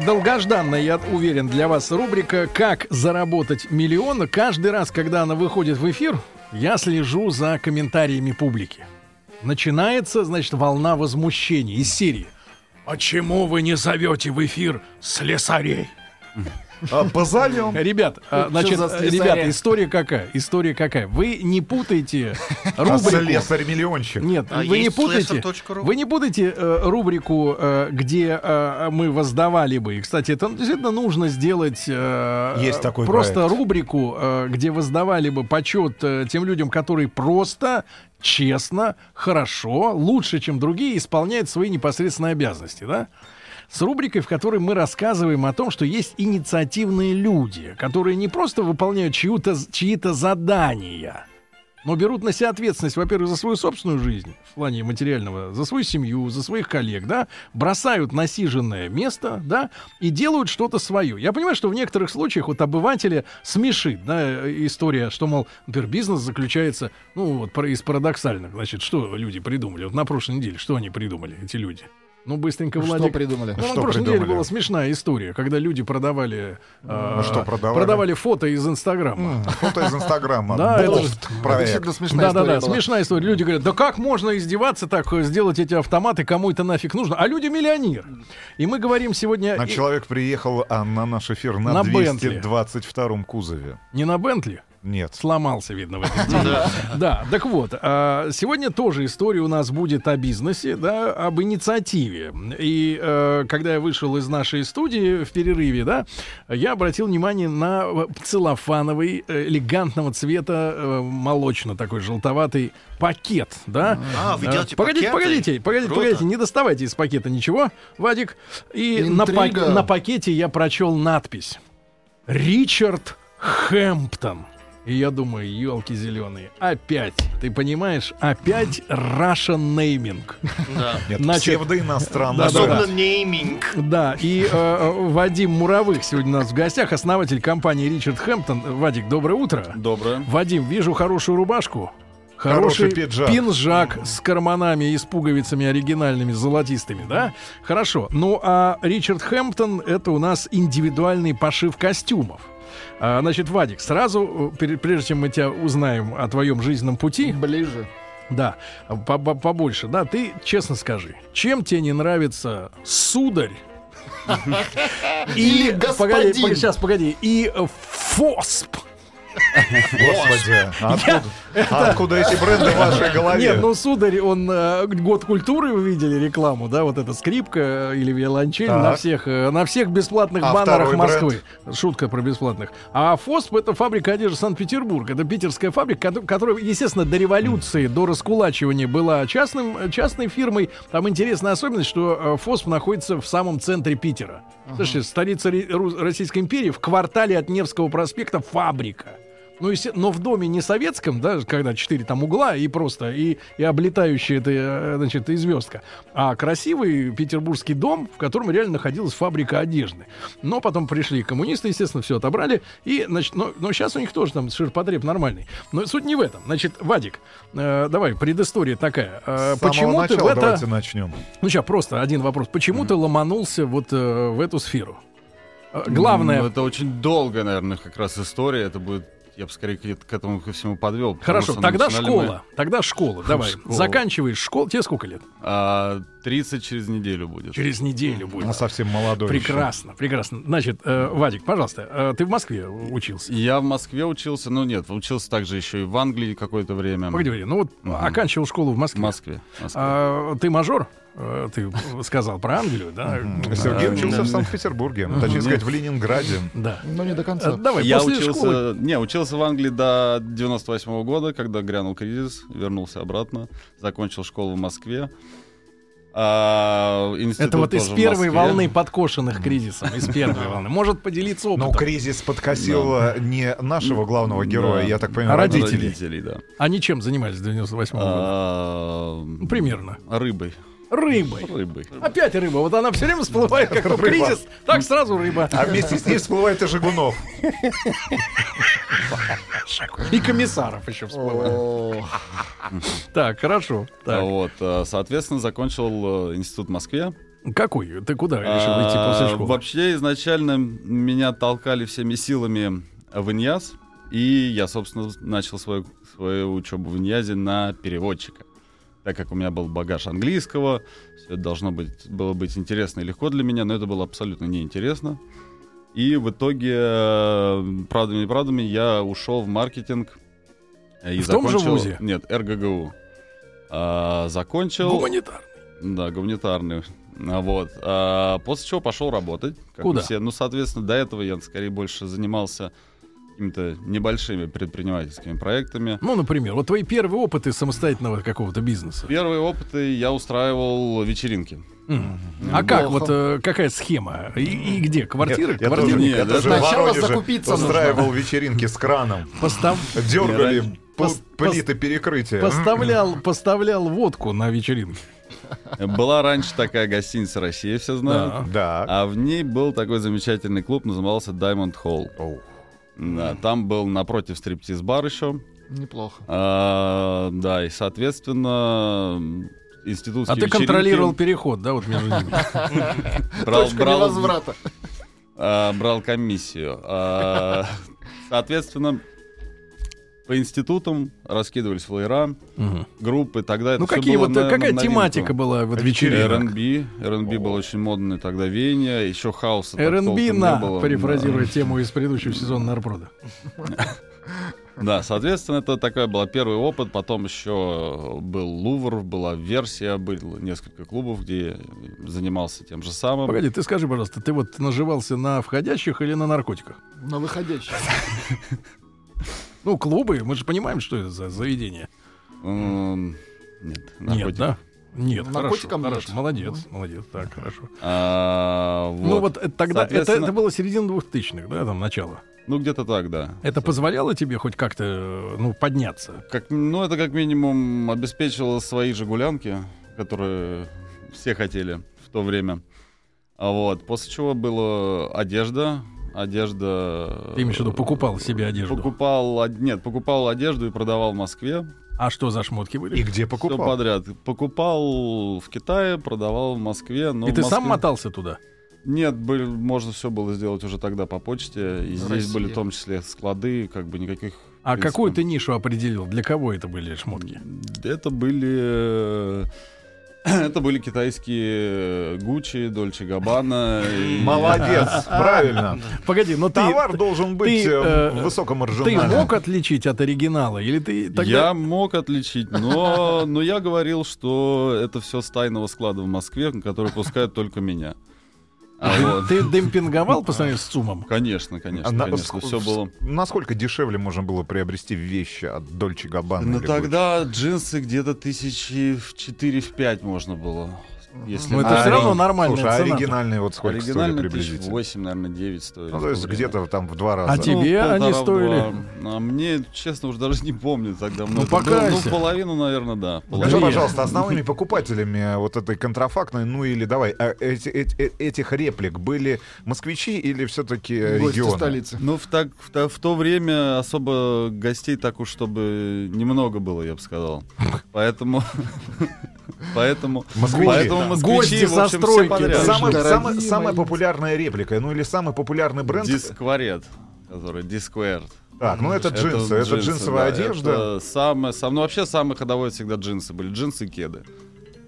Долгожданная, я уверен, для вас рубрика «Как заработать миллион». Каждый раз, когда она выходит в эфир, я слежу за комментариями публики. Начинается, значит, волна возмущений из серии. «Почему вы не зовете в эфир слесарей?» А, позовем. Ребят, а, значит, ребята, история какая? История какая? Вы не путайте А рубрику. Слесарь-миллионщик. Нет, А вы не путайте. Вы не путайте рубрику, э, где э, мы воздавали бы. И, кстати, это действительно нужно сделать. э, Есть такой Просто рубрику, где воздавали бы почет тем людям, которые просто, честно, хорошо, лучше, чем другие, исполняют свои непосредственные обязанности, да? С рубрикой, в которой мы рассказываем о том, что есть инициативные люди, которые не просто выполняют чьи-то задания, но берут на себя ответственность, во-первых, за свою собственную жизнь в плане материального, за свою семью, за своих коллег, да, бросают насиженное место, да, и делают что-то свое. Я понимаю, что в некоторых случаях вот обывателя смешит, да, история, что, мол, например, бизнес заключается, ну, вот из парадоксальных, значит, что люди придумали, вот на прошлой неделе, что они придумали, эти люди? Ну, быстренько, Что Владик. придумали? Ну, на Что прошлой неделе была смешная история, когда люди продавали, э, Ну, что продавали? продавали фото из Инстаграма. Фото из Инстаграма. Да, это действительно смешная Да, да, да, история была. смешная история. Люди говорят, да как можно издеваться так, сделать эти автоматы, кому это нафиг нужно? А люди миллионеры. И мы говорим сегодня А человек приехал а, на наш эфир на, На Бентли. 222 кузове. не на Бентли, Нет. сломался, видно, в этот день. Да, так вот, а, сегодня тоже история у нас будет о бизнесе, да, об инициативе. И э, когда я вышел из нашей студии в перерыве, да, я обратил внимание на э, целлофановый, э, элегантного цвета, молочно такой желтоватый пакет, да. А, вы делаете Погодите, погодите, погодите, погодите, не доставайте из пакета ничего, Вадик. И на, пак- Интрига. на пакете я прочел надпись Ричард Хэмптон. И я думаю, елки зеленые, опять, ты понимаешь, опять Russian naming. Да. Нет, Значит, псевдоиностранный. Особенно нейминг. Да, и э, Вадим Муровых сегодня у нас в гостях, основатель компании Ричард Хэмптон. Вадик, доброе утро. Доброе. Вадим, вижу хорошую рубашку. Хороший Хороший пиджак. пинжак с карманами и с пуговицами оригинальными, золотистыми, да? Хорошо. Ну, а Ричард Хэмптон — это у нас индивидуальный пошив костюмов. А, значит, Вадик, сразу, э, прежде чем мы тебя узнаем о твоем жизненном пути, Ближе. да, по- по- побольше, да, ты честно скажи, чем тебе не нравится сударь Или господин. погоди, сейчас, погоди, и фосп. Господи, а откуда, а откуда эти бренды в вашей голове? Нет, ну сударь, он э, год культуры вы видели рекламу, да, вот эта скрипка э, или виолончель Так. на всех э, на всех бесплатных А баннерах Москвы. Шутка про бесплатных. А ФОСП это фабрика одежды Санкт-Петербург. Это питерская фабрика, кото- которая, естественно, до революции, до раскулачивания была частным, частной фирмой. Там интересная особенность, что ФОСП находится в самом центре Питера. Слушайте, столица Российской империи в квартале от Невского проспекта фабрика. Ну, но в доме не советском, да, когда четыре там угла и просто, и, и облетающая это, э, значит, и звездка, а красивый петербургский дом, в котором реально находилась фабрика одежды. Но потом пришли коммунисты, естественно, все отобрали, и, значит, но, но сейчас у них тоже там ширпотреб нормальный. Но суть не в этом. Значит, Вадик, э, давай, предыстория такая. Э, почему ты в это... давайте начнем. Ну, сейчас просто один вопрос. Почему ты ломанулся вот э, в эту сферу? Э, Главное, Ну, это очень долгая, наверное, как раз история. Это будет, я бы скорее к, к этому ко всему подвел. Хорошо, тогда школа. Тогда школа. Давай. Школа. Заканчиваешь школу. Тебе сколько лет? мы, а, 30 через неделю будет. Через неделю будет. Он совсем молодой еще. Прекрасно, прекрасно. Значит, э, Вадик, пожалуйста, э, ты в Москве учился? Я в Москве учился, ну нет, учился также еще и в Англии какое-то время. Погоди, ну вот Мгм. оканчивал школу в В Москве. Москве. Москве. А, ты мажор? Э, Ты сказал про Англию, да? Сергей А, учился да. в Санкт-Петербурге, точнее сказать, в Ленинграде. Да. Но не до Э, конца. Давай, я учился, не, учился в Англии до 98 года, когда грянул кризис, вернулся обратно, закончил школу в Москве. А, Это вот из первой волны подкошенных кризисом. Из первой волны. Может поделиться Но опытом. кризис подкосил э, не нашего главного героя, Да. я так понимаю, А родителей? родителей. Да. Они чем занимались в 98 году? А, примерно. Рыбой. Рыбой. Рыбой. Опять рыба. Вот она все время всплывает, как Рыба. кризис, так сразу рыба. А вместе с ней всплывает и Жигунов. И комиссаров еще всплывает. Так, хорошо. А. Вот, а, соответственно, закончил э, институт в Москве. Какой? Ты куда решил идти А, после школы? Вообще, изначально меня толкали всеми силами в Иньяз, и я, собственно, начал свою, свою учебу в Иньязе на переводчика. Так как у меня был багаж английского, все это должно быть, было быть интересно и легко для меня, но это было абсолютно неинтересно. И в итоге, э, правдами и правдами, я ушел в маркетинг. э, И В том же закончил- вузе? Нет, РГГУ. А, закончил... Гуманитарный. Да, гуманитарный. А Вот. А после чего пошел работать. Как Куда? все. Ну, соответственно, до этого я скорее больше занимался какими-то небольшими предпринимательскими проектами. Ну, например, вот твои первые опыты самостоятельного какого-то бизнеса. Первые опыты я устраивал вечеринки. Мгм. А как вот э, какая схема? И, и где? Квартиры? Нет, я Квартиры? тоже, Нет, я сначала закупиться нужно. устраивал вечеринки с краном. Постав- Дергали Пос- плиты перекрытия. Поставлял, поставлял водку на вечеринке. Была раньше такая гостиница «Россия», все знают. Да. Да. А в ней был такой замечательный клуб, назывался Diamond Hall. Да, там был напротив стриптиз-бар еще. Неплохо. А, да, и, соответственно, институтские А ты вечеринки контролировал переход, да, вот между ними? брал, Точка брал, невозврата. а, брал комиссию. А, соответственно, по институтам раскидывались флеера, Мгм. группы, тогда это Ну всё какие было вот, на- какая на тематика была вот вечеринок? R&B. R&B был очень модный тогда веяние, еще хаоса R&B на, было. перефразируя тему из предыдущего сезона Нарпрода. Да, соответственно, это такой был первый опыт. Потом еще был Лувр, была версия, было несколько клубов, где я занимался тем же самым. Погоди, ты скажи, пожалуйста, ты вот наживался на входящих или на наркотиках? На выходящий. Ну, клубы, мы же понимаем, что это за заведение. М, Нет, Нет, наркотики. да? Нет, хорошо, Наркотикам нет. хорошо, молодец, молодец, так, хорошо. А, Ну вот это тогда, это, Соответственно- это было середина двухтысячных, да, там, начало. Ну, где-то так, да. Это позволяло тебе хоть как-то, э, ну, подняться? Как, ну, это как минимум обеспечивало свои же гулянки, которые все хотели в то время. А вот, после чего была одежда. Одежда... Ты имеешь в виду, покупал себе одежду? Покупал, нет, покупал одежду и продавал в Москве. А что за шмотки были? И где Все покупал? подряд. Покупал в Китае, продавал в Москве. Но И в ты сам мотался туда? Нет, были, можно все было сделать уже тогда по почте. И здесь Россия. были в том числе склады, как бы никаких... А принципе, какую ты нишу определил? Для кого это были шмотки? Это были... э, Это были китайские Гуччи, Дольче Габбана. и- Молодец, правильно. Погоди, но ты, Товар должен быть ты, э, э, высоком ты мог отличить от оригинала? Или ты. Я мог отличить, но, но я говорил, что это все с тайного склада в Москве, который пускают только меня. Ты демпинговал по сравнению с ЦУМом? Конечно, конечно, На- конечно, все было. Насколько дешевле можно было приобрести вещи от Дольче Габбана? Ну тогда джинсы где-то тысячи в 4-5 можно было. Если Ну, это на- всё равно нормальная Слушай, а цена-то. оригинальные вот сколько стоили Оригинально приблизительно? 8, наверное, 9 стоили. Ну, то есть где-то там в два раза. А тебе Ну, они стоили? два. А мне, честно, уже даже не помню тогда. Ну, это было, покайся. Ну, половину, наверное, да. Скажи, Половину. пожалуйста, основными покупателями вот этой контрафактной, ну или давай, а эти- эти- э- этих реплик были москвичи или все-таки Гости регионы? столицы. Ну, в, так, в, то- в то время особо гостей так уж, чтобы немного было, я бы сказал. Поэтому... Поэтому... Москвичи, Поэтому да. москвичи, Гости в со общем, стройки, подряд. Самая, Дорогие самая- мои. самая популярная реплика, ну или самый популярный бренд. Дискварет, который Disquared. Так, ну это джинсы, это, джинсовая да, одежда. Это самое, сам, ну, вообще самые ходовые всегда джинсы были. Джинсы и кеды.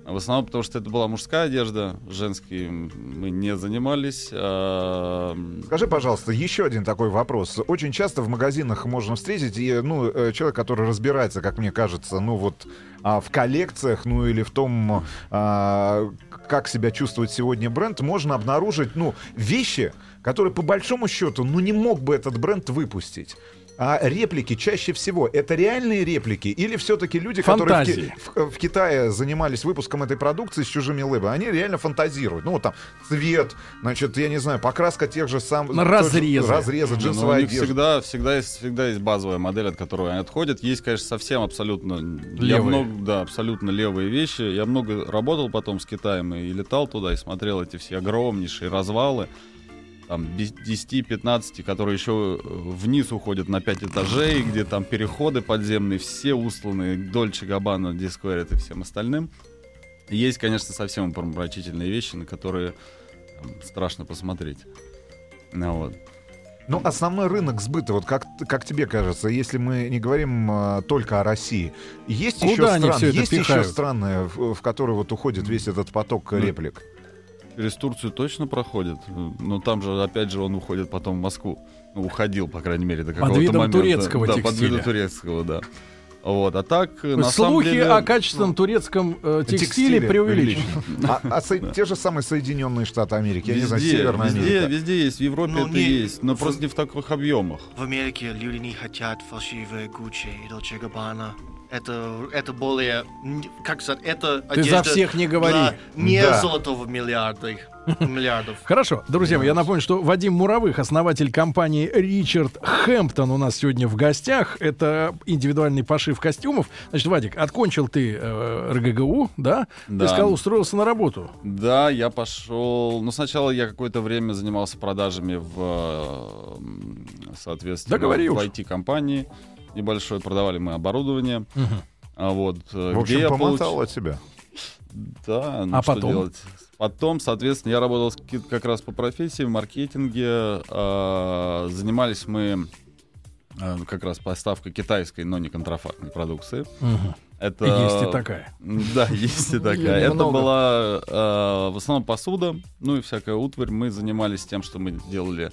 В основном потому, что это была мужская одежда. Женские мы не занимались. А, Скажи, пожалуйста, еще один такой вопрос. Очень часто в магазинах можно встретить и, ну, э, человек, который разбирается, как мне кажется, ну вот а, в коллекциях, ну или в том, а, как себя чувствует сегодня бренд, можно обнаружить, ну, вещи, которые по большому счету, ну не мог бы этот бренд выпустить. А реплики чаще всего это реальные реплики или все-таки люди, которые в, Ки- Фантазии. в- в Китае занимались выпуском этой продукции с чужими лыбами, они реально фантазируют. Ну, вот там цвет, значит, я не знаю, покраска тех же самых... Разрезы. Разрезы, Не, ну, джинсовая одежда. всегда, всегда, есть, всегда есть базовая модель, от которой они отходят. Есть, конечно, совсем абсолютно... Я Левые. много, да, абсолютно левые вещи. Я много работал потом с Китаем и летал туда, и смотрел эти все огромнейшие развалы. Там без- 10-15, которые еще э, вниз уходят на 5 этажей, где там переходы подземные, все усланы Дольче Габбана, Дискверит и всем остальным. Есть, конечно, совсем помрачительные вещи, на которые там, страшно посмотреть. Ну, вот. Ну, основной рынок сбыта, вот как, как тебе кажется, если мы не говорим а, только о России, есть Куда еще они страны, есть еще страны, в, в которые вот уходит весь этот поток Ну, реплик? Через Турцию точно проходит, но там же, опять же, он уходит потом в Москву. Ну, уходил, по крайней мере, до какого-то видом момента. турецкого да, под текстиля. видом турецкого, да. Вот, а так, на есть самом Слухи деле... о качественном турецком э, текстиле, преувеличены. А, а со- те же самые Соединенные Штаты Америки, я не знаю, Везде, Северная везде, Америка. везде есть, в Европе Ну, это не- есть, но в- просто не в таких объемах. В Америке люди не хотят фальшивые Гуччи и Dolce Gabbana. Это, это более, как сказать, это Ты за всех не говори. не Да. золотого миллиарда, миллиардов. Хорошо, друзья мои, я напомню, что Вадим Муровых, основатель компании Ричард Хэмптон у нас сегодня в гостях. Это индивидуальный пошив костюмов. Значит, Вадик, откончил ты э, РГГУ, да? Ты Да. сказал, устроился на работу. Да, я пошел. Ну, сначала я какое-то время занимался продажами в, э, соответственно, в. IT-компании небольшой. Продавали мы оборудование. А вот э, В где общем, я помотал получ- от себя. Да, ну А что потом? делать? Потом, соответственно, я работал с как раз по профессии в маркетинге. а, занимались мы а, как раз поставкой китайской, но не контрафактной продукции. Это... Есть и такая. Да, есть и такая. Это была э, в основном посуда, ну и всякая утварь. Мы занимались тем, что мы делали,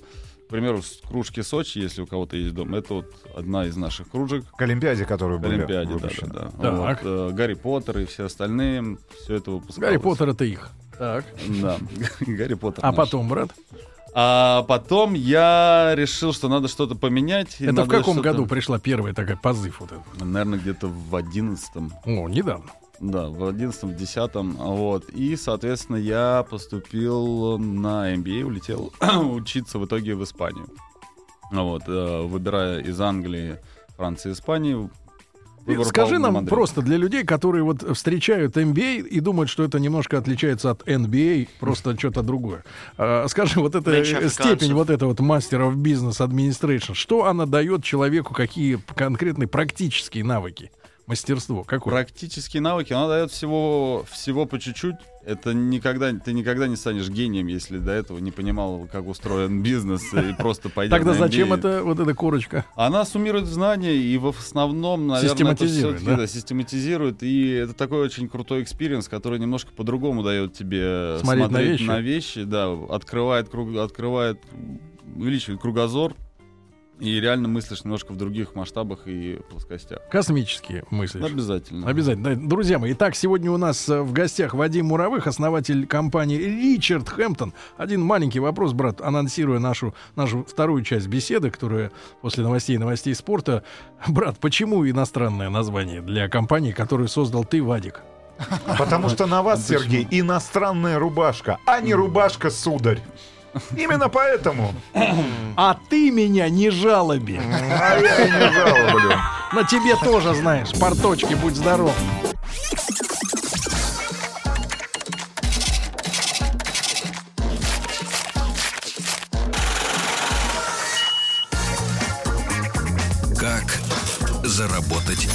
к примеру, с кружки Сочи, если у кого-то есть дом. Это вот одна из наших кружек. К Олимпиаде, которую К были Олимпиаде, да, выпущены. да, да. Вот, Так. э, Гарри Поттер и все остальные, все это выпускалось. Гарри Поттер это их. Так. Да, Гарри Поттер. А наш. потом, брат, А потом я решил, что надо что-то поменять. это в каком году пришла первая такая позыв вот этот? Наверное, где-то в одиннадцатом. О, недавно. Да, в одиннадцатом, в десятом, вот. И, соответственно, я поступил на MBA, улетел учиться в итоге в Испанию. Вот, э, выбирая из Англии, Франции, Испании. выбор Скажи нам Мадрид. просто для людей, которые вот встречают MBA и думают, что это немножко отличается от NBA, просто что-то другое. А, Скажи, вот эта степень вот этого вот мастера в business administration, что она дает человеку, какие конкретные практические навыки, мастерство, какое? Практические навыки, она дает всего, всего по чуть-чуть. Это никогда, ты никогда не станешь гением, если до этого не понимал, как устроен бизнес, и просто пойдя Тогда на зачем это вот эта корочка? Она суммирует знания и в основном, наверное, Систематизирует, да? да, систематизирует. И это такой очень крутой experience, который немножко по-другому дает тебе Смотреть на смотреть вещи. вещи, да, открывает, круг, открывает, увеличивает кругозор. И реально мыслишь немножко в других масштабах и плоскостях. Космические мысли. Обязательно. Обязательно. Да, Друзья мои, итак, сегодня у нас э, в гостях Вадим Муровых, основатель компании Ричард Хэмптон. Один маленький вопрос, брат, анонсируя нашу, нашу вторую часть беседы, которая после новостей и новостей спорта. Брат, почему иностранное название для компании, которую создал ты, Вадик? Потому что на вас, Сергей, иностранная рубашка, а не рубашка, сударь. Именно поэтому. А ты меня не жалоби. А я и не жалоблю. На тебе тоже, знаешь, порточки, будь здоров. Как заработать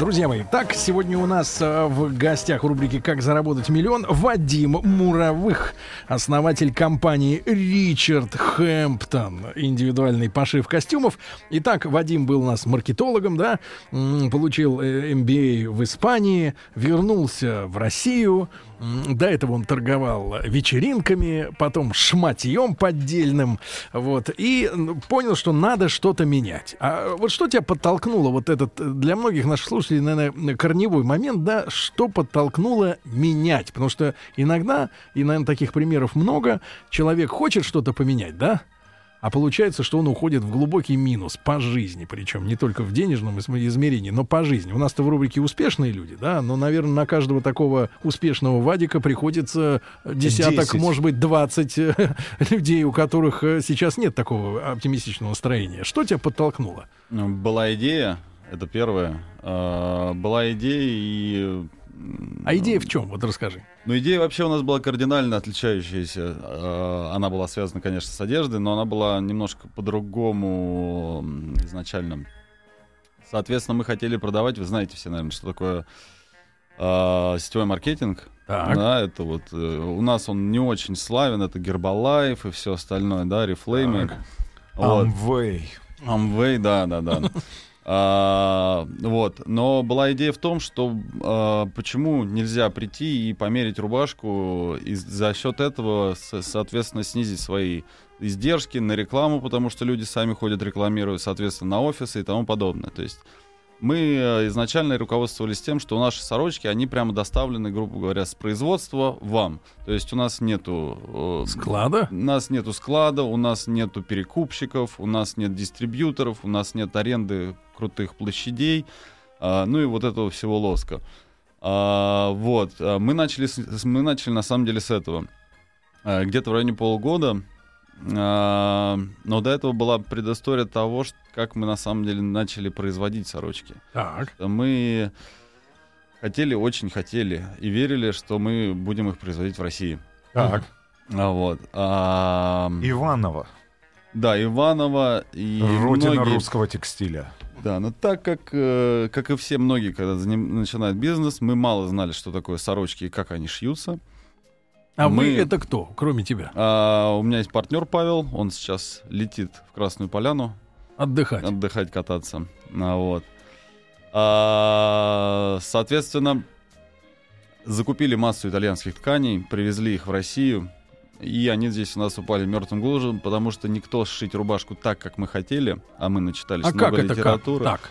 Друзья мои, так, сегодня у нас э, в гостях в рубрике «Как заработать миллион» Вадим Муровых, основатель компании Ричард Хэмптон, индивидуальный пошив костюмов. Итак, Вадим был у нас маркетологом, да, получил э, MBA в Испании, вернулся в Россию, До этого он торговал вечеринками, потом шматьем поддельным, вот, и понял, что надо что-то менять. А вот что тебя подтолкнуло, вот этот, э, для многих наших слушателей, вышли, наверное, на корневой момент, да, что подтолкнуло менять. Потому что иногда, и, наверное, таких примеров много, человек хочет что-то поменять, да, а получается, что он уходит в глубокий минус по жизни, причем не только в денежном изм- измерении, но по жизни. У нас-то в рубрике успешные люди, да, но, наверное, на каждого такого успешного Вадика приходится десяток, 10. может быть, 20 э, людей, у которых э, сейчас нет такого оптимистичного настроения. Что тебя подтолкнуло? Ну, Была идея, это первое. А, Была идея и... А идея в чем? Вот расскажи. Ну, идея вообще у нас была кардинально отличающаяся. А, Она была связана, конечно, с одеждой, но она была немножко по-другому изначально. Соответственно, мы хотели продавать, вы знаете все, наверное, что такое а, сетевой маркетинг. Так. Да, это вот э, у нас он не очень славен, это Гербалайф и все остальное, да, Рефлеймы. Так. Вот. Амвей, да, да, да. А, вот, но была идея в том, что а, почему нельзя прийти и померить рубашку и за счет этого, со- соответственно, снизить свои издержки на рекламу, потому что люди сами ходят рекламируют, соответственно, на офисы и тому подобное. То есть мы э, изначально руководствовались тем, что наши сорочки, они прямо доставлены, грубо говоря, с производства вам. То есть у нас нету э, Склада? у нас нету склада, у нас нету перекупщиков, у нас нет дистрибьюторов, у нас нет аренды крутых площадей, а, ну и вот этого всего лоска. А, вот, а, мы начали, мы начали на самом деле с этого. А, где-то в районе полугода, а, но до этого была предыстория того, как мы на самом деле начали производить сорочки. Так. Мы хотели, очень хотели и верили, что мы будем их производить в России. Так. А, вот. А, Иваново. да, Иваново и Родина многие- русского текстиля. Да, но так как, э, как и все многие, когда заним- начинают бизнес, мы мало знали, что такое сорочки и как они шьются. А Мы- вы это кто, кроме тебя? А, у меня есть партнер Павел, он сейчас летит в Красную Поляну Отдыхать. отдыхать, кататься. А, вот. А, соответственно, закупили массу итальянских тканей, привезли их в Россию, и они здесь у нас упали мертвым грузом, потому что никто сшить рубашку так, как мы хотели, а мы начитались А много как это как? литературы. Так.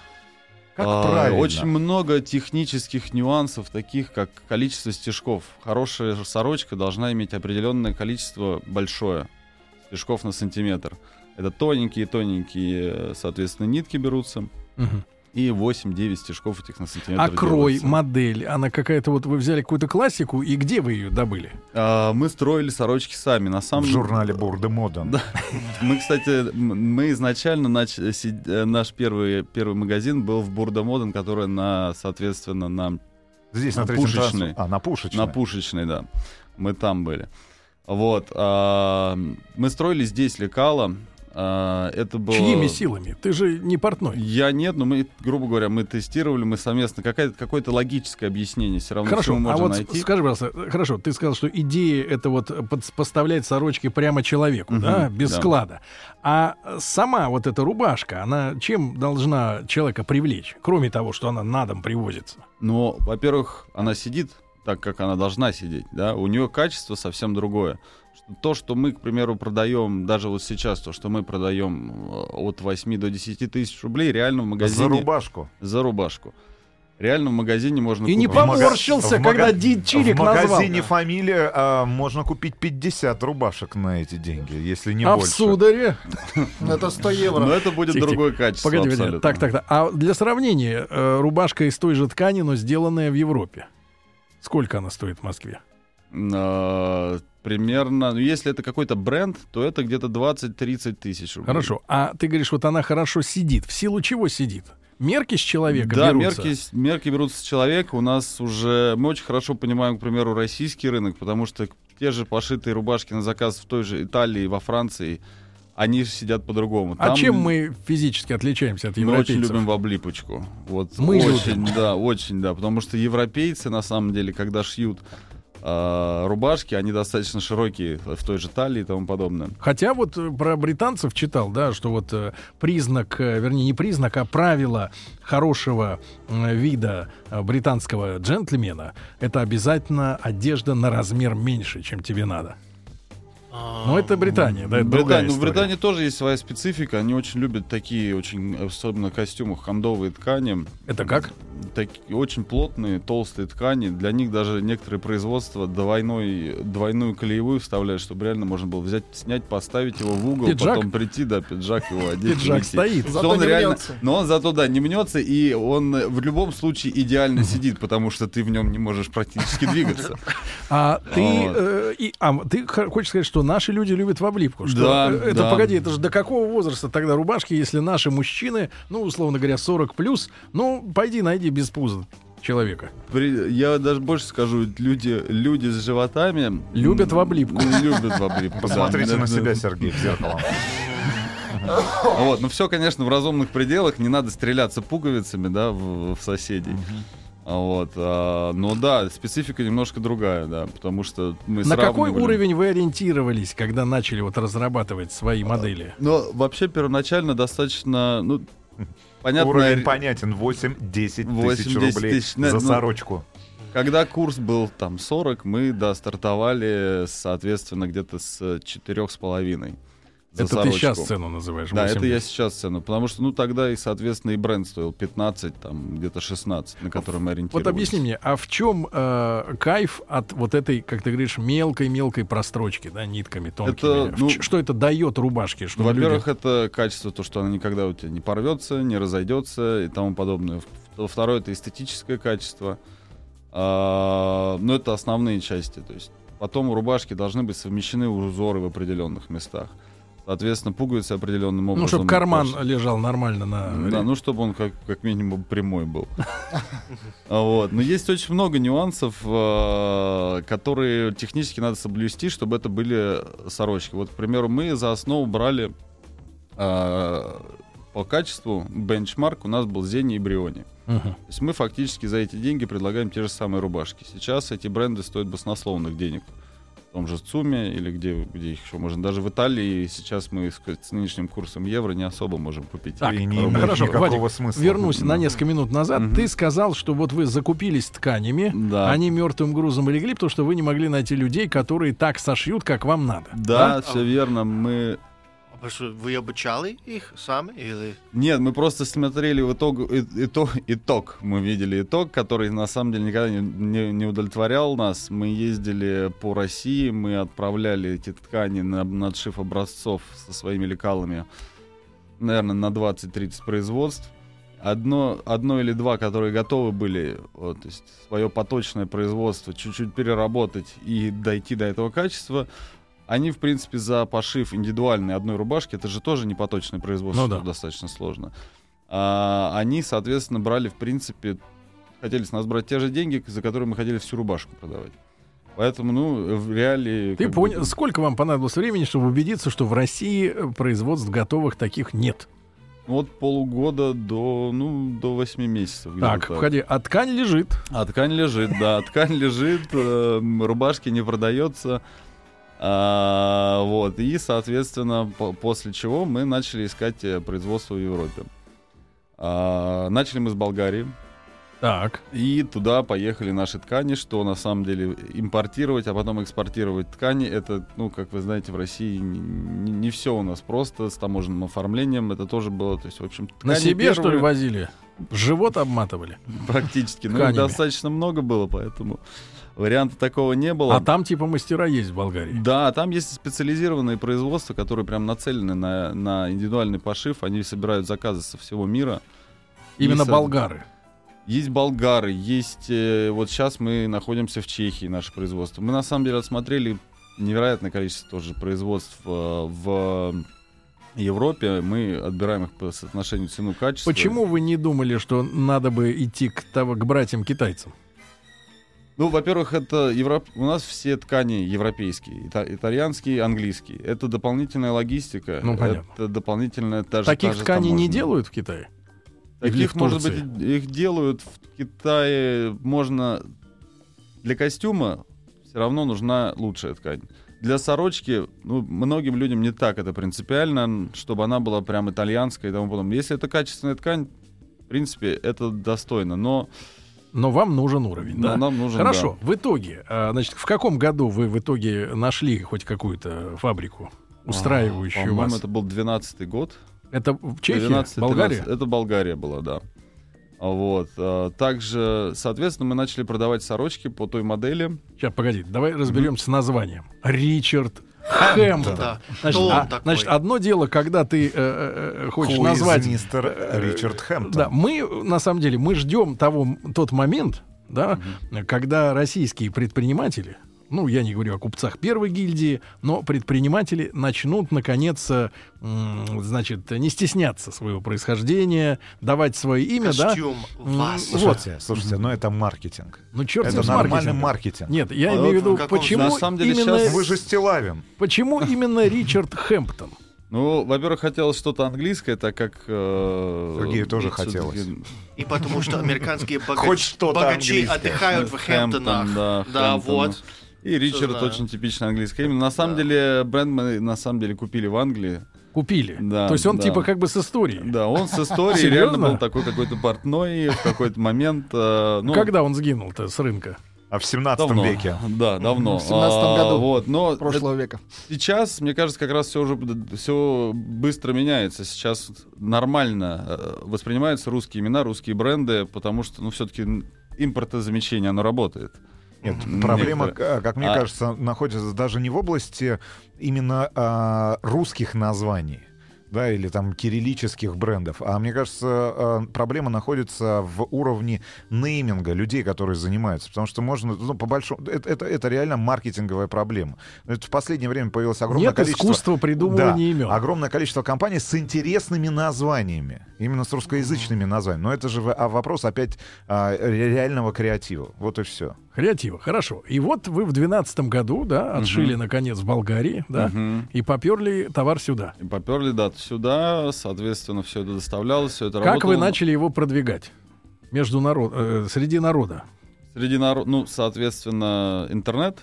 Как А, правильно? Очень много технических нюансов, таких как количество стежков. Хорошая сорочка должна иметь определенное количество большое стежков на сантиметр. Это тоненькие-тоненькие, э, соответственно, нитки берутся. Мгм. И 8-9 стежков этих на сантиметр А крой, делается. модель, она какая-то вот вы взяли какую-то классику и где вы ее добыли? А, мы строили сорочки сами. На В самом журнале Бурда Модан. Да. Мы, кстати, мы изначально нач... э, наш первый первый магазин был в Бурда Моден, который на, соответственно, на Здесь на На Пушечной. А, на Пушечной. На Пушечной, да. Мы там были. Вот. а, мы строили здесь лекала. А, это было... Чьими силами? Ты же не портной. Я нет, но мы, грубо говоря, мы тестировали, мы совместно. Какое-то, какое-то логическое объяснение все равно Хорошо, всему а можно вот найти. скажи, пожалуйста, хорошо, ты сказал, что идея это вот под- поставлять сорочки прямо человеку, Мгм, да, без да. склада. А сама вот эта рубашка, она чем должна человека привлечь, кроме того, что она на дом привозится? Но, во-первых, она сидит так, как она должна сидеть, да, у нее качество совсем другое. То, что мы, к примеру, продаем, даже вот сейчас, то, что мы продаем э, от 8 до 10 тысяч рублей, реально в магазине... За рубашку. За рубашку. Реально в магазине можно И не купить. мага- поморщился, в когда мага- Ди Чирик В назвал. магазине «Фамилия» а, можно купить 50 рубашек на эти деньги, если не а в больше. сударе? Это 100 евро. Но это будет другое качество Погоди. Так, так, так. А для сравнения, э, рубашка из той же ткани, но сделанная в Европе. Сколько она стоит в Москве? А, примерно, ну, если это какой-то бренд, то это где-то 20-30 тысяч рублей. Хорошо. А ты говоришь, вот она хорошо сидит. В силу чего сидит? Мерки с человека Да, берутся? мерки, с- мерки берутся с человека. У нас уже... Мы очень хорошо понимаем, к примеру, российский рынок, потому что те же пошитые рубашки на заказ в той же Италии, во Франции, они же сидят по-другому. А Там чем мы физически отличаемся от Мы европейцев? очень любим в облипочку. Вот Мы очень, да, очень, да. Потому что европейцы, на самом деле, когда шьют а, рубашки, они достаточно широкие в той же талии и тому подобное. Хотя вот э, про британцев читал, да, что вот э, признак, э, вернее не признак, а правило хорошего вида британского джентльмена это обязательно одежда на размер меньше, чем тебе надо. Ну, это Британия, да, это другая Британия, ну, в. Британии тоже есть своя специфика. Они очень любят такие, очень, особенно в костюмах, хандовые ткани. Это как? Такие очень плотные, толстые ткани. Для них даже некоторые производства двойной, двойную колеевую вставляют, чтобы реально можно было взять, снять, поставить его в угол, Пиджак? потом прийти, да, пиджак его одеть. Пиджак стоит. Зато он не реально, мнется. но он зато, да, не мнется, и он в любом случае идеально сидит, потому что ты в нем не можешь практически двигаться. А ты, э, а, ты хочешь сказать, что наши люди любят в облипку? Что, Да, это да. погоди, это же до какого возраста тогда рубашки, если наши мужчины, ну, условно говоря, 40 плюс, ну, пойди найди без пуза человека. При- Я даже больше скажу, люди, люди с животами... Любят в облипку. Любят в облипку. Посмотрите Да, на да. себя, Сергей, в зеркало. Вот, ну все, конечно, в разумных пределах, не надо стреляться пуговицами, да, в, в соседей. А Вот, а, но да, специфика немножко другая, да, потому что мы На какой уровень вы ориентировались, когда начали вот разрабатывать свои модели? Ну, вообще первоначально достаточно, ну, понятно, Уровень понятен. 8-10 тысяч 8-10 рублей тысяч, за ну, сорочку. когда курс был там 40, мы, да, стартовали, соответственно, где-то с четырех с половиной. За это ты сорочку. сейчас цену называешь? Да, это 80. я сейчас цену, потому что, ну, тогда и, соответственно, и бренд стоил 15, там, где-то 16, на который мы ориентировались. Вот объясни мне, а в чем э, кайф от вот этой, как ты говоришь, мелкой-мелкой прострочки, да, нитками тонкими? Это, ну, что это дает рубашке? Что Во-первых, это качество, то, что она никогда у тебя не порвется, не разойдется и тому подобное. Второе, это эстетическое качество. А, но это основные части. То есть потом у рубашки должны быть совмещены узоры в определенных местах. Соответственно, пуговицы определенным образом. ну, чтобы карман тоже- лежал нормально на... Да, ну чтобы он как, как минимум прямой был. А Вот. Но есть очень много нюансов, э, которые технически надо соблюсти, чтобы это были сорочки. Вот, к примеру, мы за основу брали э, по качеству бенчмарк у нас был Зени и Бриони. Мгм. То есть мы фактически за эти деньги предлагаем те же самые рубашки. Сейчас эти бренды стоят баснословных денег. В том же ЦУМе или где, где их еще можно. Даже в Италии сейчас мы с, с нынешним курсом евро не особо можем купить. Так, И не имеет Хорошо, никакого Вадик, смысла. Вернусь на несколько минут назад. Мгм. Ты сказал, что вот вы закупились тканями, Да. они мертвым грузом легли, потому что вы не могли найти людей, которые так сошьют, как вам надо. Да, все верно. Мы Вы обучали их сами или... Нет, мы просто смотрели в итог, итог, итог. Мы видели итог, который на самом деле никогда не, не- не удовлетворял нас. Мы ездили по России, мы отправляли эти ткани на надшив образцов со своими лекалами, наверное, на 20-30 производств. Одно, одно или два, которые готовы были, вот, то есть свое поточное производство чуть-чуть переработать и дойти до этого качества, они, в принципе, за пошив индивидуальной одной рубашки, это же тоже не поточное производство, Ну да. достаточно сложно. А, они, соответственно, брали, в принципе, хотели с нас брать те же деньги, за которые мы хотели всю рубашку продавать. Поэтому, ну, в реалии... Ты как бы, понял, сколько вам понадобилось времени, чтобы убедиться, что в России э, производств готовых таких нет? ну, От полугода до, ну, до 8 месяцев. где-то Так, входи. А ткань лежит. А ткань лежит, да, ткань лежит, э, рубашки не продается. А, вот, и, соответственно, по- после чего мы начали искать э, производство в Европе. А, начали мы с Болгарии, Так. и туда поехали наши ткани, что на самом деле импортировать, а потом экспортировать ткани, это, ну, как вы знаете, в России не, все у нас просто с таможенным оформлением, это тоже было, то есть, в общем, На ткани себе, что ли, первые- возили? Живот обматывали? Практически. Ну, достаточно много было, поэтому варианта такого не было. А там типа мастера есть в Болгарии. Да, там есть специализированные производства, которые прям нацелены на, на индивидуальный пошив. Они собирают заказы со всего мира. Именно И болгары. Есть болгары, есть... э, вот сейчас мы находимся в Чехии, наше производство. Мы на самом деле отсмотрели невероятное количество тоже производств э, в Европе. Мы отбираем их по соотношению цену-качество. Почему вы не думали, что надо бы идти к, того, к братьям-китайцам? Ну, во-первых, это Европ... у нас все ткани европейские, ита- итальянские, английские. Это дополнительная логистика. Ну, понятно. Это дополнительная даже Таких та же тканей не таможня. делают в Китае? Или Таких, в может Турции? быть, их делают в Китае. Можно для костюма все равно нужна лучшая ткань. Для сорочки, ну, многим людям не так это принципиально, чтобы она была прям итальянская и тому подобное. Если это качественная ткань, в принципе, это достойно. Но Но вам нужен уровень, Но да? нам нужен, Хорошо. В итоге, а, значит, в каком году вы в итоге нашли хоть какую-то фабрику, устраивающую А, По-моему, вас? это был 12-й год. Это в Чехии, 12-й, Болгария? 13-й. Это Болгария была, да. Вот. а, Также, соответственно, мы начали продавать сорочки по той модели. Сейчас, погоди, давай разберемся с названием. Ричард Хэмптон. Да. Значит, а- такой? значит, одно дело, когда ты э, э, э, хочешь Who назвать... мистер э, Ричард Хэмптон? Да, мы, на самом деле, мы ждем того, тот момент, да, когда российские предприниматели, ну, я не говорю о купцах первой гильдии, но предприниматели начнут, наконец, э, значит, не стесняться своего происхождения, давать свое имя, да. Костюм М, вас. вот. Слушайте, слушайте, но это маркетинг. Ну, черт Это нормальный маркетингом. маркетинг. Нет, я А имею в виду, почему На самом деле именно, щас Вы же Стилавин. почему именно Ричард Хэмптон? Ну, во-первых, хотелось что-то английское, так как... э, Сергею тоже хотелось. И потому что американские богач- богачи отдыхают в Хэмптон, Хэмптонах. да, Да, Хэмптон. вот. И Ричард знаю. очень типично английское имя. На самом деле, бренд мы на самом деле купили в Англии. Купили. Да, То есть он да. типа как бы с историей. Да, он с историей Серьезно? реально был такой какой-то портной в какой-то момент. э, ну, Когда он сгинул-то с рынка? А в 17 давно. веке. Да, давно. В 17-м А, году. Вот, но прошлого века. Сейчас, мне кажется, как раз все уже все быстро меняется. Сейчас нормально э, воспринимаются русские имена, русские бренды, потому что, ну, все-таки импортозамещение, оно работает. Нет, проблема, некоторые. к- как мне А- кажется, находится даже не в области именно а, русских названий. Да, или там кириллических брендов. А мне кажется, а, проблема находится в уровне нейминга людей, которые занимаются. Потому что можно, ну, по большому... Это, это, это реально маркетинговая проблема. Это в последнее время появилось огромное Нет количество... искусства придумывания имен. огромное количество компаний с интересными названиями. Именно с русскоязычными названиями. Но это же а вопрос опять а, ре- реального креатива. Вот и все. Креатива, хорошо. И вот вы в 2012 году, да, отшили, наконец, в Болгарии, да, Мгм. и поперли товар сюда. И поперли, да, сюда, соответственно, все это доставлялось, все это Как вы работало. начали его продвигать? Между народ, э, среди народа. Среди народ, ну, соответственно, интернет.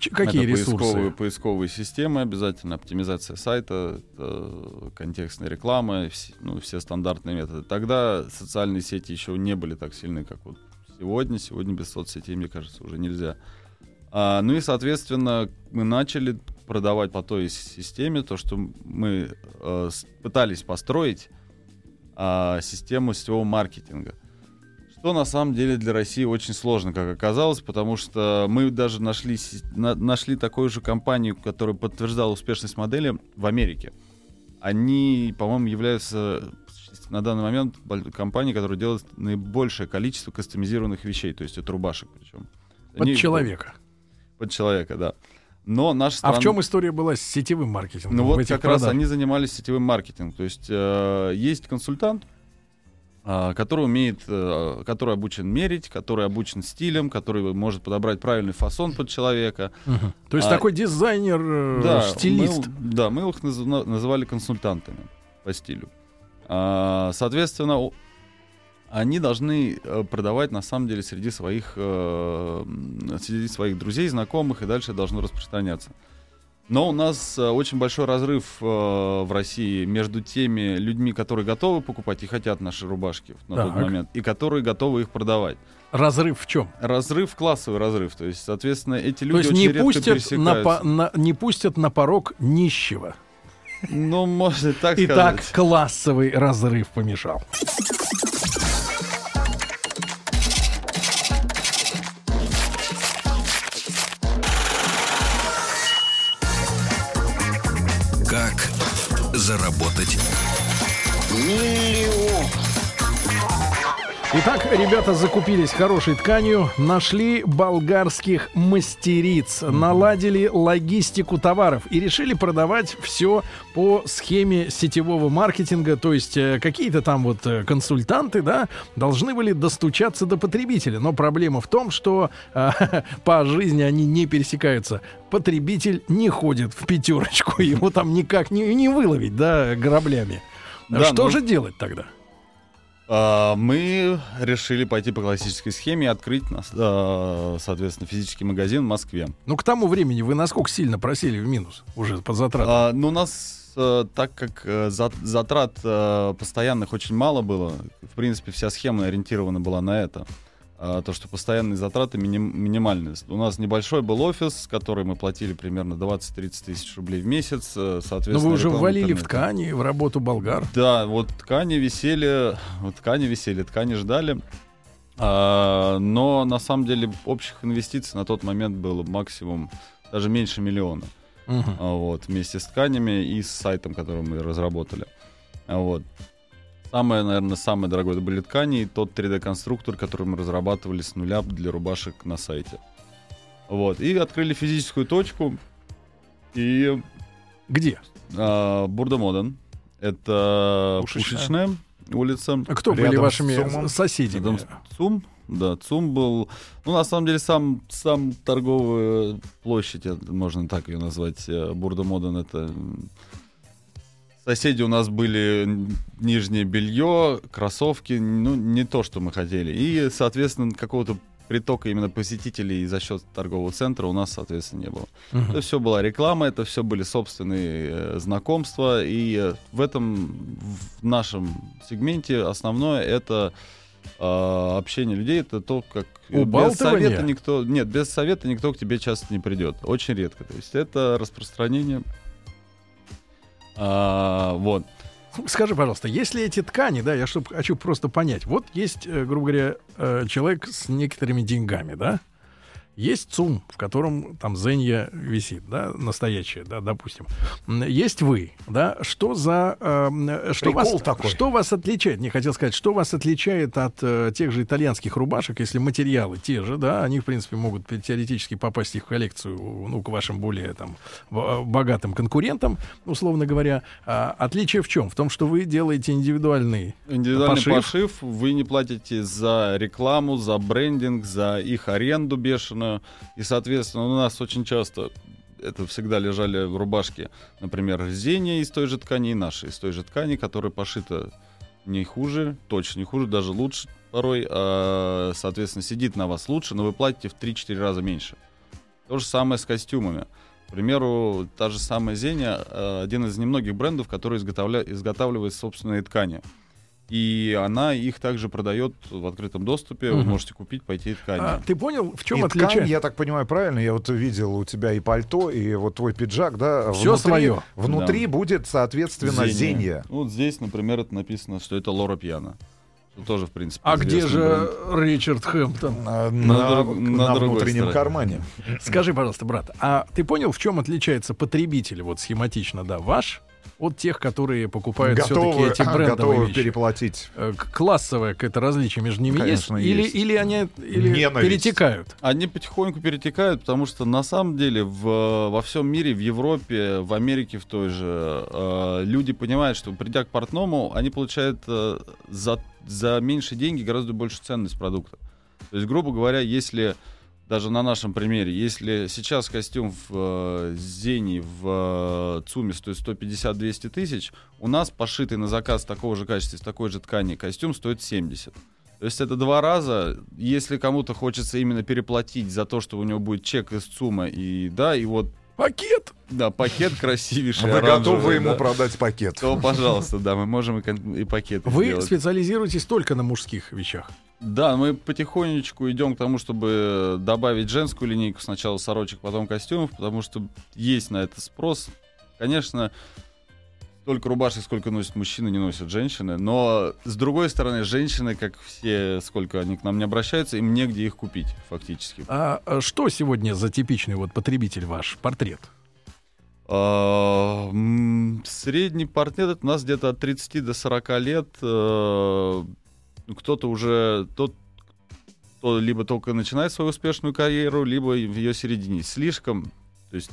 Ч- какие это ресурсы? Поисковые, поисковые системы, обязательно оптимизация сайта, это контекстная реклама, вс- ну, все стандартные методы. Тогда социальные сети еще не были так сильны, как вот сегодня. Сегодня без соцсетей, мне кажется, уже нельзя. А, ну и, соответственно, мы начали продавать по той системе то, что мы э, пытались построить а, систему сетевого маркетинга. Что на самом деле для России очень сложно, как оказалось, потому что мы даже нашли, на- нашли такую же компанию, которая подтверждала успешность модели в Америке. Они, по-моему, являются на данный момент компанией, которая делает наибольшее количество кастомизированных вещей, то есть это рубашек причем. Под Они- человека. Под человека, да. Но наша А страна... в чем история была с сетевым маркетингом? Ну вот как раз продажах? они занимались сетевым маркетингом. То есть э, есть консультант, а, который умеет, э, который обучен мерить, который обучен стилем, который может подобрать правильный фасон под человека. Мгм. То есть А, такой дизайнер, э, Да, стилист. Мы, да, мы их наз- на- называли консультантами по стилю. А, соответственно, они должны э, продавать на самом деле среди своих, э, среди своих друзей, знакомых, и дальше должно распространяться. Но у нас э, очень большой разрыв в России между теми людьми, которые готовы покупать и хотят наши рубашки на тот Так. момент, и которые готовы их продавать. Разрыв в чем? Разрыв, классовый разрыв. То есть, соответственно, эти То люди есть очень не редко пустят, на, пересекаются. по- на- не пустят на порог нищего. Ну, можно так Итак, сказать. классовый разрыв помешал. Итак, ребята закупились хорошей тканью, нашли болгарских мастериц, наладили логистику товаров и решили продавать все по схеме сетевого маркетинга. То есть э, какие-то там вот э, консультанты, да, должны были достучаться до потребителя. Но проблема в том, что э, по жизни они не пересекаются. Потребитель не ходит в пятерочку, его там никак не, не выловить, да, граблями. Да, Что ну- же делать тогда? А, Мы решили пойти по классической схеме и открыть, а, соответственно, физический магазин в Москве. Ну, к тому времени вы насколько сильно просели в минус уже по затратам? А, Ну, у нас, э, так как э, за- затрат э, постоянных очень мало было, в принципе, вся схема ориентирована была на это. А, то, что постоянные затраты миним- минимальные. У нас небольшой был офис, который мы платили примерно 20-30 тысяч рублей в месяц. э, Но Соответственно, Ну, вы уже ввалили в интернета. ткани, в работу болгар. Да, вот ткани висели, вот ткани висели, ткани ждали. А, но на самом деле общих инвестиций на тот момент было максимум даже меньше миллиона. А, Вот, вместе с тканями и с сайтом, который мы разработали. А, Вот. Самое, наверное, самое дорогое это были ткани и тот 3D-конструктор, который мы разрабатывали с нуля для рубашек на сайте. Вот. И открыли физическую точку. И Где? а, Бурда Моден. Это Пушечная. пушечная, улица. А Кто Рядом были вашими ЦУМом? соседями? Рядом с ЦУМ. Да, ЦУМ был... Ну, на самом деле, сам, сам торговая площадь, можно так ее назвать, э, Бурда Моден, это... Соседи у нас были нижнее белье, кроссовки, ну, не то, что мы хотели. И, соответственно, какого-то притока именно посетителей за счет торгового центра у нас, соответственно, не было. Мгм. Это все была реклама, это все были собственные э, знакомства, и э, в этом, в нашем сегменте основное это э, общение людей, это то, как э, без совета никто, нет, без совета никто к тебе часто не придет, очень редко, то есть это распространение, А, вот. Скажи, пожалуйста, если эти ткани, да, я чтоб, хочу просто понять, вот есть, э, грубо говоря, э, человек с некоторыми деньгами, да, есть ЦУМ, в котором там Зенья висит, да, настоящая, да, допустим. Есть вы, да, что за... э, что, Прикол вас, такой. что вас отличает, не хотел сказать, что вас отличает от э, тех же итальянских рубашек, если материалы те же, да, они, в принципе, могут теоретически попасть в их коллекцию, ну, к вашим более там б- богатым конкурентам, условно говоря. А, отличие в чем? В том, что вы делаете индивидуальный Индивидуальный Пошив? пошив. вы не платите за рекламу, за брендинг, за их аренду бешеную. И, соответственно, у нас очень часто это всегда лежали в рубашке, например, Зения из той же ткани и наши из той же ткани, которая пошита не хуже, точно не хуже, даже лучше порой, а, соответственно, сидит на вас лучше, но вы платите в 3-4 раза меньше. То же самое с костюмами. К примеру, та же самая Зения э, один из немногих брендов, который изготовля... изготавливает собственные ткани. И она их также продает в открытом доступе. Вы Мгм. можете купить, пойти и ткани. А, ты понял, в чем и отличие? ткань, я так понимаю, правильно, я вот видел у тебя и пальто, и вот твой пиджак, да? Внутри, своё. Внутри Да. будет, соответственно, зенья. Ну, Вот здесь, например, это написано, что это Лора Пьяна. Тоже, в принципе, А где же бренд. Ричард Хэмптон? На, На на на внутреннем стороне. кармане. Скажи, пожалуйста, брат, а ты понял, в чем отличается потребитель, вот схематично, да, ваш, от тех, которые покупают все-таки эти брендовые готовы вещи? переплатить. Э, к- Классовое какое-то различие между ними Конечно, есть? Или, есть. или они или Ненависть. перетекают? Они потихоньку перетекают, потому что на самом деле в, во всем мире, в Европе, в Америке в той же, э, люди понимают, что придя к портному, они получают э, за, за меньшие деньги гораздо больше ценность продукта. То есть, грубо говоря, если даже на нашем примере, если сейчас костюм в э, Зене, в э, ЦУМе стоит 150-200 тысяч, у нас пошитый на заказ такого же качества, из такой же ткани костюм стоит 70. То есть это два раза. Если кому-то хочется именно переплатить за то, что у него будет чек из ЦУМа, и да, и вот, Пакет! да, пакет красивейший, Вы оранжевый, готовы ему да, продать пакет. то, пожалуйста, да, мы можем и, и пакеты Вы сделать. специализируетесь только на мужских вещах. Да, мы потихонечку идем к тому, чтобы добавить женскую линейку сначала сорочек, потом костюмов, потому что есть на это спрос. Конечно, столько рубашек, сколько носят мужчины, не носят женщины. Но, с другой стороны, женщины, как все, сколько они к нам не обращаются, им негде их купить, фактически. А а что сегодня за типичный вот потребитель ваш портрет? А, Средний портрет у нас где-то от 30 до 40 лет. Ну, Кто-то уже тот, кто либо только начинает свою успешную карьеру, либо в ее середине. Слишком, то есть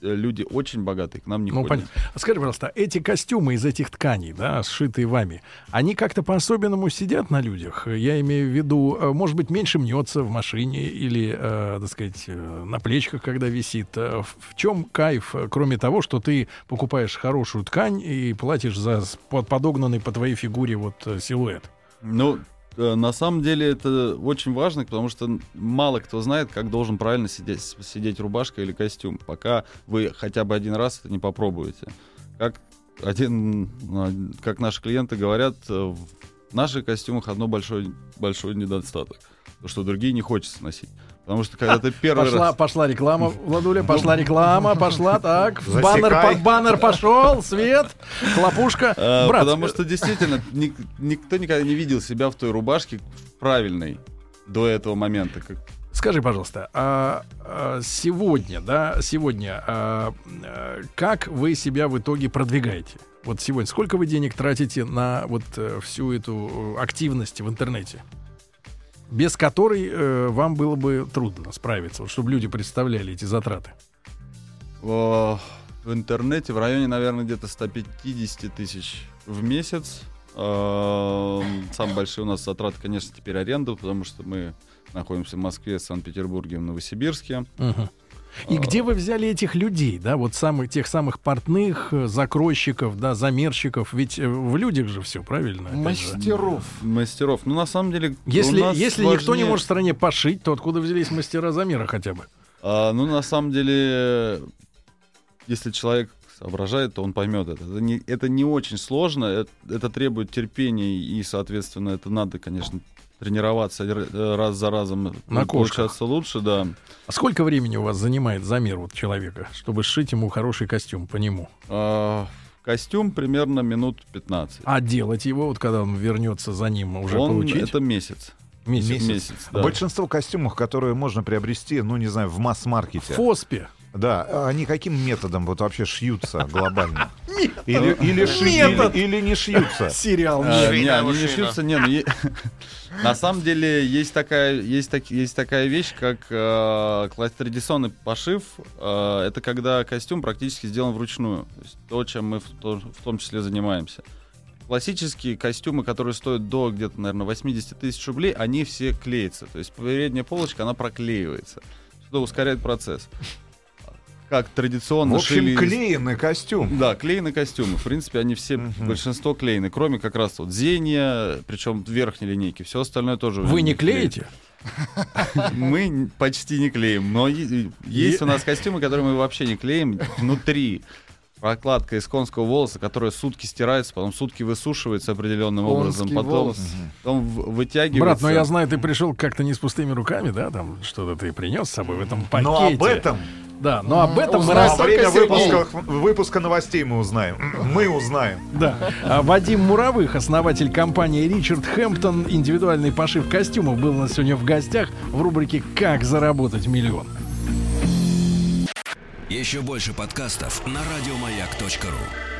э, люди очень богатые к нам не ну, ходят. понятно. А Скажи, пожалуйста, эти костюмы из этих тканей, да, сшитые вами, они как-то по-особенному сидят на людях? Я имею в виду, э, может быть, меньше мнется в машине или, э, так сказать, э, на плечиках, когда висит. В чем кайф, кроме того, что ты покупаешь хорошую ткань и платишь за подогнанный по твоей фигуре вот силуэт? Ну, э, на самом деле это очень важно, потому что мало кто знает, как должен правильно сидеть, сидеть рубашка или костюм, пока вы хотя бы один раз это не попробуете. Как один, а, как наши клиенты говорят, э, в- наших костюмах одно большой, большой недостаток. То, что другие не хочется носить. Потому что когда ты первый Пошла, раз... пошла реклама, Владуля, пошла реклама, пошла, так, Засекай. баннер, баннер пошел, свет, хлопушка. А, Брат, потому что действительно ни- никто никогда не видел себя в той рубашке правильной до этого момента. Как- Скажи, пожалуйста, а, а, сегодня, да, сегодня, а, а, как вы себя в итоге продвигаете? Вот сегодня, сколько вы денег тратите на вот э, всю эту э, активность в интернете? Без которой э, вам было бы трудно справиться, вот, чтобы люди представляли эти затраты. О, В интернете в районе, наверное, где-то 150 тысяч в месяц. Эм, Самые большие у нас затраты, конечно, теперь аренда, потому что мы находимся в Москве, Санкт-Петербурге, в Новосибирске. И где вы взяли этих людей, да, вот самых тех самых портных, э, закройщиков, да, замерщиков? Ведь э, в людях же все правильно. Мастеров. Мастеров. Ну, на самом деле, у Если, нас если никто не важнее- может в стране пошить, то откуда взялись мастера замера хотя бы? А, ну, на самом деле, если человек соображает, то он поймет это. Это не, это не очень сложно, это, это требует терпения, и, соответственно, это надо, конечно, тренироваться э, раз за разом. На. Получаться лучше, да. А сколько времени у вас занимает замер вот человека, чтобы сшить ему хороший костюм по нему? А, костюм примерно минут 15. А делать его, вот когда он вернется за ним, уже Он, получить? это месяц. месяц. Месяц, да. Большинство костюмов, которые можно приобрести, ну, не знаю, в В масс-маркете. Фоспе. Да, они каким методом вот вообще шьются глобально? Или, или, ши- или- или не шьются? Сериал. А, не, они не шьются, не, ну, е- на самом деле есть такая, есть, так- есть такая вещь, как э, традиционный пошив. Э, это когда костюм практически сделан вручную. То, есть то, чем мы в, то- в том числе занимаемся. Классические костюмы, которые стоят до где-то, наверное, 80 тысяч рублей, они все клеятся. То есть передняя полочка, она проклеивается, что ускоряет процесс. Как традиционно В общем, шили клеенный костюм. да, клеены костюмы. В принципе, они все, большинство клеены, кроме как раз вот зенья, причем верхней линейки. Все остальное тоже. Вы не клеите? Мы почти не клеим. Но есть у нас костюмы, которые мы вообще не клеим. Внутри прокладка из конского волоса, которая сутки стирается, потом сутки высушивается определенным образом, Конский потом, волос. потом вытягивается. Брат, ну я знаю, ты пришел как-то не с пустыми руками, да, там что-то ты принес с собой в этом пакете. Но об этом Да, но об этом мы рас- во время выпуска, выпуска новостей мы узнаем. Мы узнаем. Да. А Вадим Муровых, основатель компании Ричард Хэмптон, индивидуальный пошив костюмов, был у нас сегодня в гостях в рубрике «Как заработать миллион». Еще больше подкастов на радиомаяк.ру.